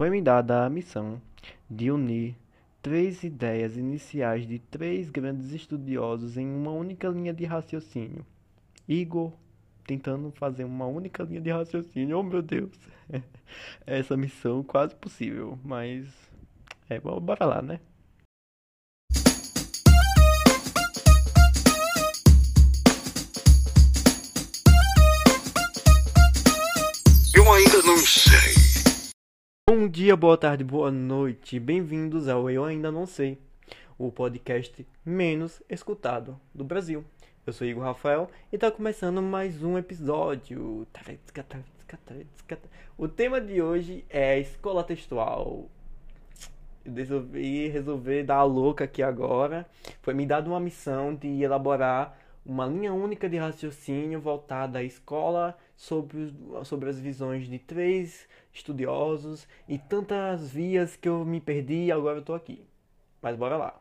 foi-me dada a missão de unir três ideias iniciais de três grandes estudiosos em uma única linha de raciocínio. Igor tentando fazer uma única linha de raciocínio. Oh meu Deus! Essa missão quase possível, mas é, bora lá, né? Eu ainda não sei. Bom dia, boa tarde, boa noite. Bem-vindos ao Eu Ainda Não Sei, o podcast menos escutado do Brasil. Eu sou Igor Rafael e está começando mais um episódio. O tema de hoje é escola textual. Eu resolvi resolver dar a louca aqui agora. Foi me dada uma missão de elaborar uma linha única de raciocínio voltada à escola sobre, sobre as visões de três estudiosos e tantas vias que eu me perdi e agora eu tô aqui. Mas bora lá.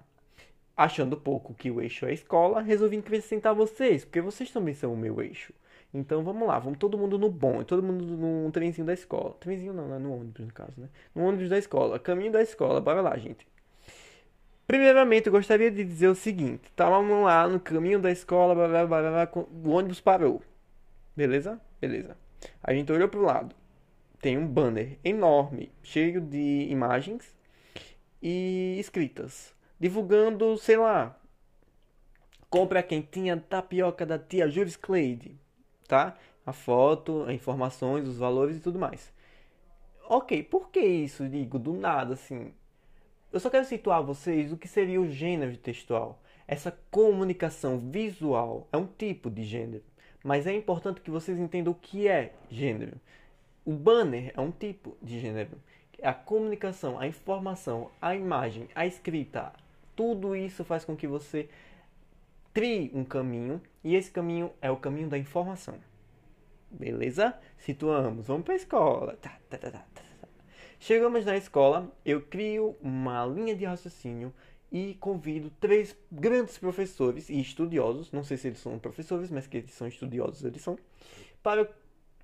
Achando pouco que o eixo é a escola, resolvi acrescentar vocês, porque vocês também são o meu eixo. Então vamos lá, vamos todo mundo no bom, todo mundo no trenzinho da escola. Trenzinho não, é no ônibus no caso, né? No ônibus da escola, caminho da escola, bora lá, gente. Primeiramente, eu gostaria de dizer o seguinte: estávamos lá no caminho da escola, blá, blá, blá, o ônibus parou. Beleza? Beleza. A gente olhou para o lado tem um banner enorme, cheio de imagens e escritas, divulgando, sei lá, compra a quentinha tapioca da tia Jules Cleide, tá? A foto, as informações, os valores e tudo mais. Ok, por que isso, digo, do nada, assim? Eu só quero situar a vocês o que seria o gênero textual. Essa comunicação visual é um tipo de gênero, mas é importante que vocês entendam o que é gênero. O banner é um tipo de gênero. A comunicação, a informação, a imagem, a escrita, tudo isso faz com que você trie um caminho e esse caminho é o caminho da informação. Beleza? Situamos, vamos para a escola. Tá, tá, tá, Chegamos na escola, eu crio uma linha de raciocínio e convido três grandes professores e estudiosos, não sei se eles são professores, mas que eles são estudiosos, eles são, para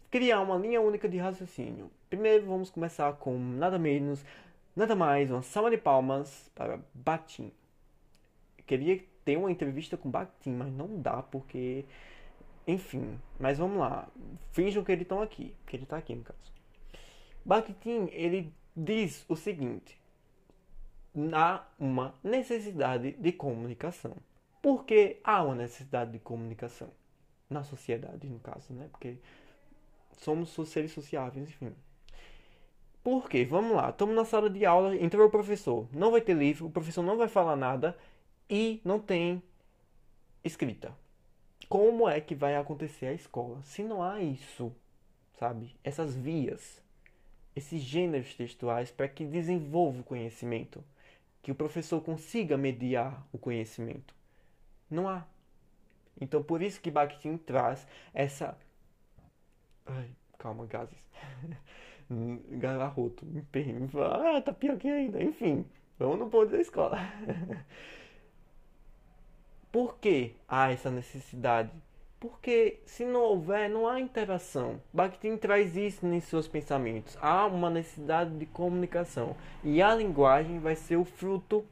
criar uma linha única de raciocínio. Primeiro vamos começar com nada menos, nada mais, uma salva de palmas para Batim. Queria ter uma entrevista com Batim, mas não dá porque, enfim. Mas vamos lá, finjam que eles estão aqui, que ele está aqui no caso. Bakhtin, ele diz o seguinte: há uma necessidade de comunicação. Por que há uma necessidade de comunicação? Na sociedade, no caso, né? Porque somos seres sociáveis, enfim. Por quê? Vamos lá, estamos na sala de aula, entrou o professor, não vai ter livro, o professor não vai falar nada e não tem escrita. Como é que vai acontecer a escola se não há isso, sabe? Essas vias, esses gêneros textuais para que desenvolva o conhecimento, que o professor consiga mediar o conhecimento. Não há. Então, por isso que Bakhtin traz essa Ai, calma, gases. Gararroto, me perrime. Ah, tá pior que ainda. Enfim, vamos no ponto da escola. Por que há essa necessidade? Porque se não houver, não há interação. Bakhtin traz isso em seus pensamentos. Há uma necessidade de comunicação. E a linguagem vai ser o fruto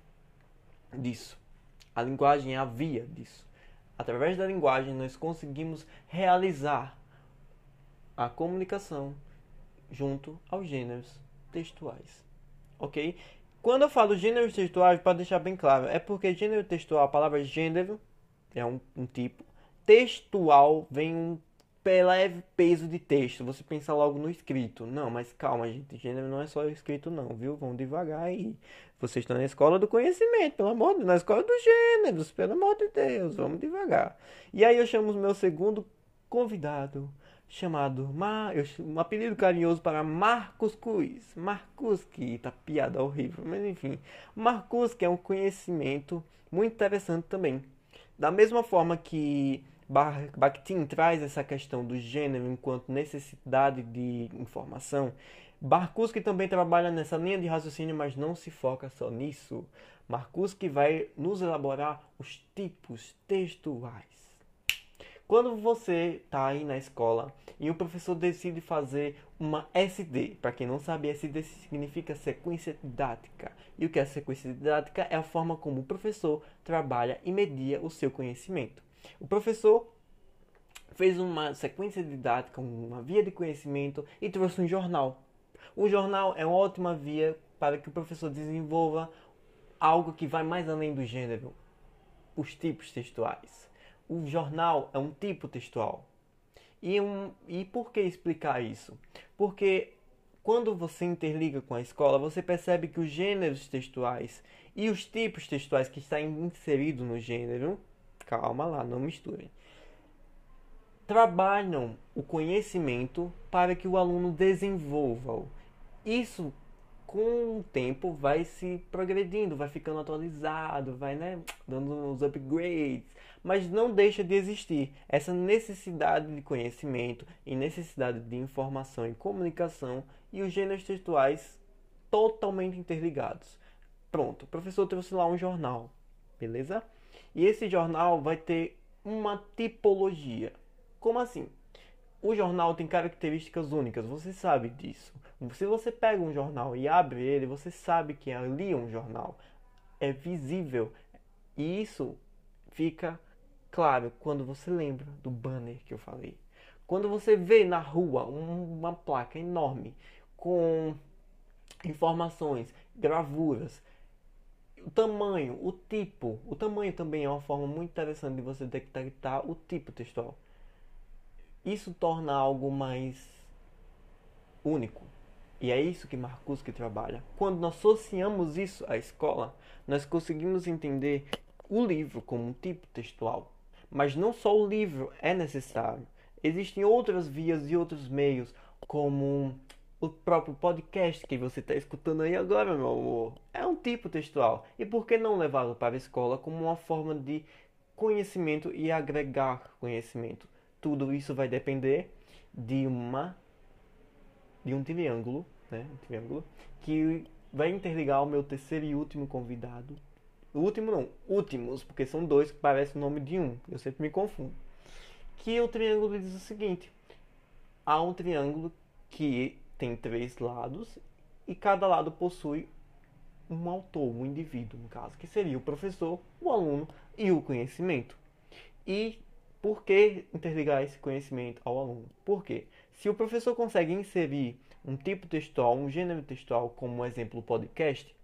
disso. A linguagem é a via disso. Através da linguagem, nós conseguimos realizar a comunicação junto aos gêneros textuais. Ok? Quando eu falo gêneros textuais, para deixar bem claro, é porque gênero textual, a palavra gênero é um, um tipo, textual vem um leve peso de texto. Você pensa logo no escrito. Não, mas calma, gente. Gênero não é só escrito, não, viu? Vamos devagar aí. Vocês estão na escola do conhecimento, pelo amor de Deus. Na escola dos gêneros, pelo amor de Deus. Vamos devagar. E aí eu chamo o meu segundo convidado chamado Mar... um apelido carinhoso para Marcos Cruz. Marcos, que tá piada horrível, mas enfim. Marcos, que é um conhecimento muito interessante também. Da mesma forma que Bakhtin traz essa questão do gênero enquanto necessidade de informação, Marcus também trabalha nessa linha de raciocínio, mas não se foca só nisso. Marcus vai nos elaborar os tipos textuais. Quando você está aí na escola e o professor decide fazer uma SD, para quem não sabe, SD significa sequência didática. E o que é sequência didática é a forma como o professor trabalha e media o seu conhecimento. O professor fez uma sequência didática, uma via de conhecimento e trouxe um jornal. O jornal é uma ótima via para que o professor desenvolva algo que vai mais além do gênero, os tipos textuais. O jornal é um tipo textual. E, um, e por que explicar isso? Porque quando você interliga com a escola, você percebe que os gêneros textuais e os tipos textuais que estão inseridos no gênero, calma lá, não misturem, trabalham o conhecimento para que o aluno desenvolva-o. Isso com o tempo vai se progredindo, vai ficando atualizado, vai né, dando uns upgrades, mas não deixa de existir essa necessidade de conhecimento e necessidade de informação e comunicação e os gêneros textuais totalmente interligados. Pronto, o professor trouxe lá um jornal, beleza? E esse jornal vai ter uma tipologia. Como assim? O jornal tem características únicas, você sabe disso. Se você pega um jornal e abre ele, você sabe que ali é um jornal. É visível. E isso fica claro quando você lembra do banner que eu falei. Quando você vê na rua uma placa enorme com informações, gravuras, o tamanho, o tipo. O tamanho também é uma forma muito interessante de você detectar o tipo textual. Isso torna algo mais único. E é isso que Marcuski trabalha. Quando nós associamos isso à escola, nós conseguimos entender o livro como um tipo textual. Mas não só o livro é necessário. Existem outras vias e outros meios, como o próprio podcast que você está escutando aí agora, meu amor. É um tipo textual. E por que não levá-lo para a escola como uma forma de conhecimento e agregar conhecimento? Tudo isso vai depender de uma de um triângulo né? Um triângulo. Que vai interligar o meu terceiro e último convidado. O último não, últimos, porque são dois que parecem o nome de um. Eu sempre me confundo. Que o triângulo diz o seguinte: há um triângulo que tem três lados e cada lado possui um autor, um indivíduo, no caso, que seria o professor, o aluno e o conhecimento. E por que interligar esse conhecimento ao aluno? Por quê? Se o professor consegue inserir um tipo textual, um gênero textual, como um exemplo o podcast,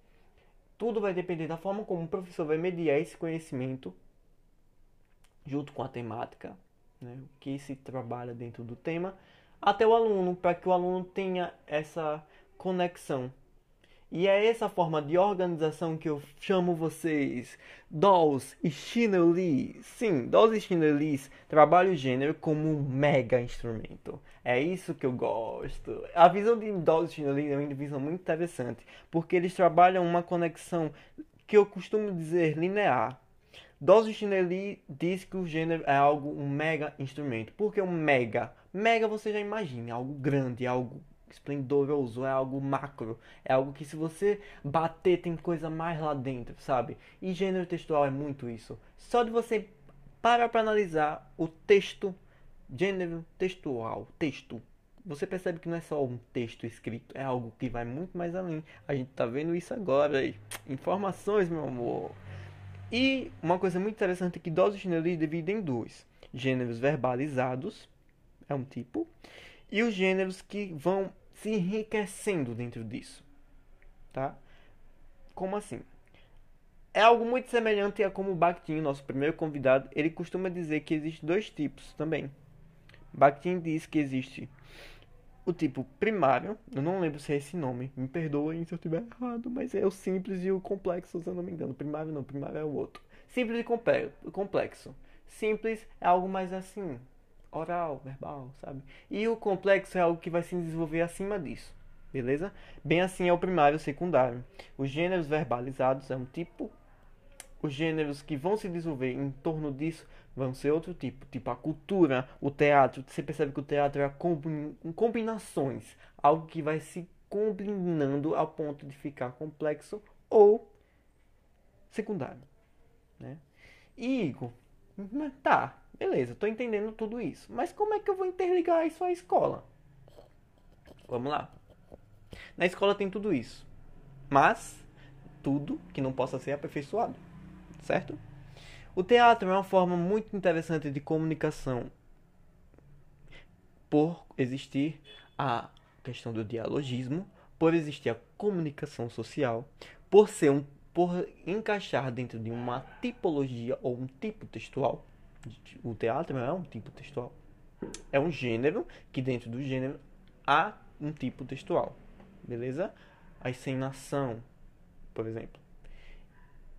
tudo vai depender da forma como o professor vai mediar esse conhecimento junto com a temática, né, o que se trabalha dentro do tema, até o aluno, para que o aluno tenha essa conexão e é essa forma de organização que eu chamo vocês, Dolls e Lee. Sim, Dolls e Lee trabalham o gênero como um mega instrumento. É isso que eu gosto. A visão de Dolls e Lee é uma visão muito interessante, porque eles trabalham uma conexão que eu costumo dizer linear. Dolls e Lee diz que o gênero é algo, um mega instrumento. Por que um mega? Mega você já imagina, algo grande, algo esplendoroso, é algo macro, é algo que se você bater tem coisa mais lá dentro, sabe? E gênero textual é muito isso. Só de você parar para analisar o texto, gênero textual, texto, você percebe que não é só um texto escrito, é algo que vai muito mais além. A gente tá vendo isso agora aí. Informações, meu amor. E uma coisa muito interessante é que doses de dividem em dois: gêneros verbalizados, é um tipo, e os gêneros que vão se enriquecendo dentro disso, tá? Como assim? É algo muito semelhante a como Bakhtin, nosso primeiro convidado, ele costuma dizer que existem dois tipos também. Bakhtin diz que existe o tipo primário, eu não lembro se é esse nome, me perdoem se eu estiver errado, mas é o simples e o complexo, se eu não me engano. Primário não, primário é o outro. Simples e complexo. Simples é algo mais assim, oral, verbal, sabe? E o complexo é algo que vai se desenvolver acima disso, beleza? Bem assim é o primário e o secundário. Os gêneros verbalizados é um tipo, os gêneros que vão se desenvolver em torno disso vão ser outro tipo, tipo a cultura, o teatro. Você percebe que o teatro é combinações, algo que vai se combinando ao ponto de ficar complexo ou secundário, né? E Igor, tá, Beleza, tô entendendo tudo isso. Mas como é que eu vou interligar isso à escola? Vamos lá. Na escola tem tudo isso. Mas tudo que não possa ser aperfeiçoado. Certo? O teatro é uma forma muito interessante de comunicação por existir a questão do dialogismo, por existir a comunicação social, por ser um por encaixar dentro de uma tipologia ou um tipo textual. O teatro é um tipo textual. É um gênero que dentro do gênero há um tipo textual. Beleza? A encenação, por exemplo.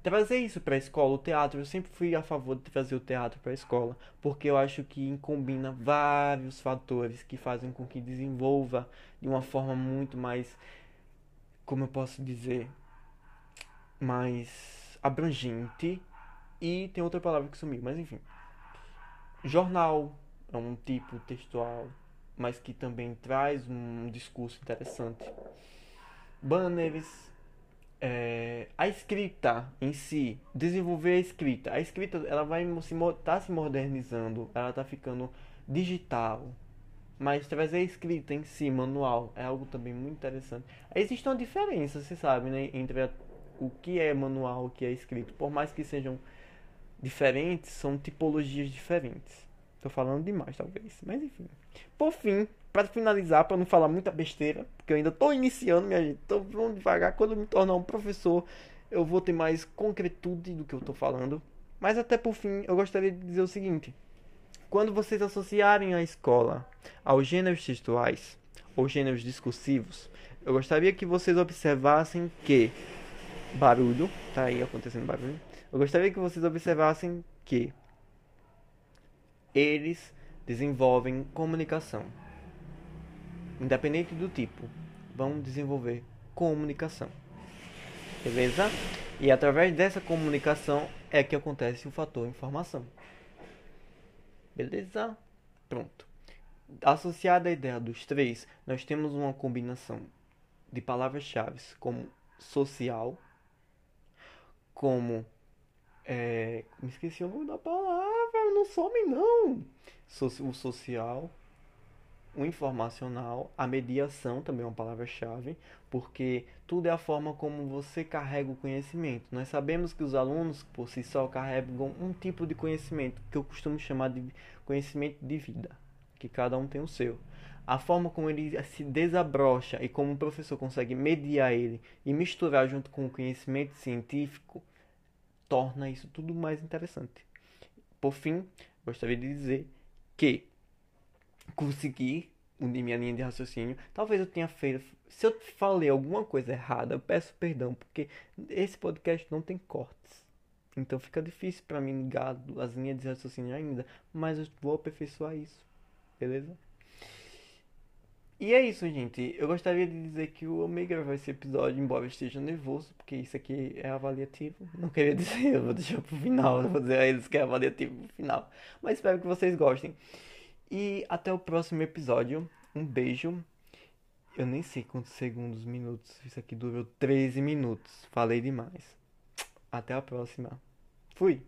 Trazer isso para a escola, o teatro, eu sempre fui a favor de trazer o teatro para a escola, porque eu acho que combina vários fatores que fazem com que desenvolva de uma forma muito mais, como eu posso dizer, mais abrangente. E tem outra palavra que sumiu, mas enfim. Jornal é um tipo textual, mas que também traz um discurso interessante. Banners é, a escrita em si, desenvolver a escrita. A escrita ela vai se tá se modernizando, ela tá ficando digital. Mas trazer a escrita em si, manual, é algo também muito interessante. Existe uma diferença, você sabe, né, entre a, o que é manual e o que é escrito. Por mais que sejam diferentes, são tipologias diferentes. Tô falando demais, talvez. Mas enfim. Por fim, para finalizar, para não falar muita besteira, porque eu ainda estou iniciando, minha gente, tô vamos devagar. Quando eu me tornar um professor, eu vou ter mais concretude do que eu estou falando. Mas até por fim, eu gostaria de dizer o seguinte: quando vocês associarem a escola aos gêneros textuais ou gêneros discursivos, eu gostaria que vocês observassem que barulho, tá aí acontecendo barulho. Eu gostaria que vocês observassem que eles desenvolvem comunicação independente do tipo, vão desenvolver comunicação. Beleza? E através dessa comunicação é que acontece o fator informação. Beleza? Pronto. Associada à ideia dos três, nós temos uma combinação de palavras-chave como social, como. É, me esqueci o nome da palavra, não some não! o social, o informacional, a mediação também é uma palavra-chave, porque tudo é a forma como você carrega o conhecimento. Nós sabemos que os alunos, por si só, carregam um tipo de conhecimento, que eu costumo chamar de conhecimento de vida, que cada um tem o seu. A forma como ele se desabrocha e como o professor consegue mediar ele e misturar junto com o conhecimento científico torna isso tudo mais interessante. Por fim, gostaria de dizer que conseguir unir minha linha de raciocínio. Talvez eu tenha feito. Se eu falei alguma coisa errada, eu peço perdão, porque esse podcast não tem cortes. Então fica difícil para mim ligar as linhas de raciocínio ainda. Mas eu vou aperfeiçoar isso. Beleza? E é isso, gente. Eu gostaria de dizer que o Omega gravar esse episódio, embora eu esteja nervoso, porque isso aqui é avaliativo. Não queria dizer, eu vou deixar pro final. Eu vou dizer a eles que é avaliativo pro final. Mas espero que vocês gostem. E até o próximo episódio. Um beijo. Eu nem sei quantos segundos, minutos. Isso aqui durou 13 minutos. Falei demais. Até a próxima. Fui.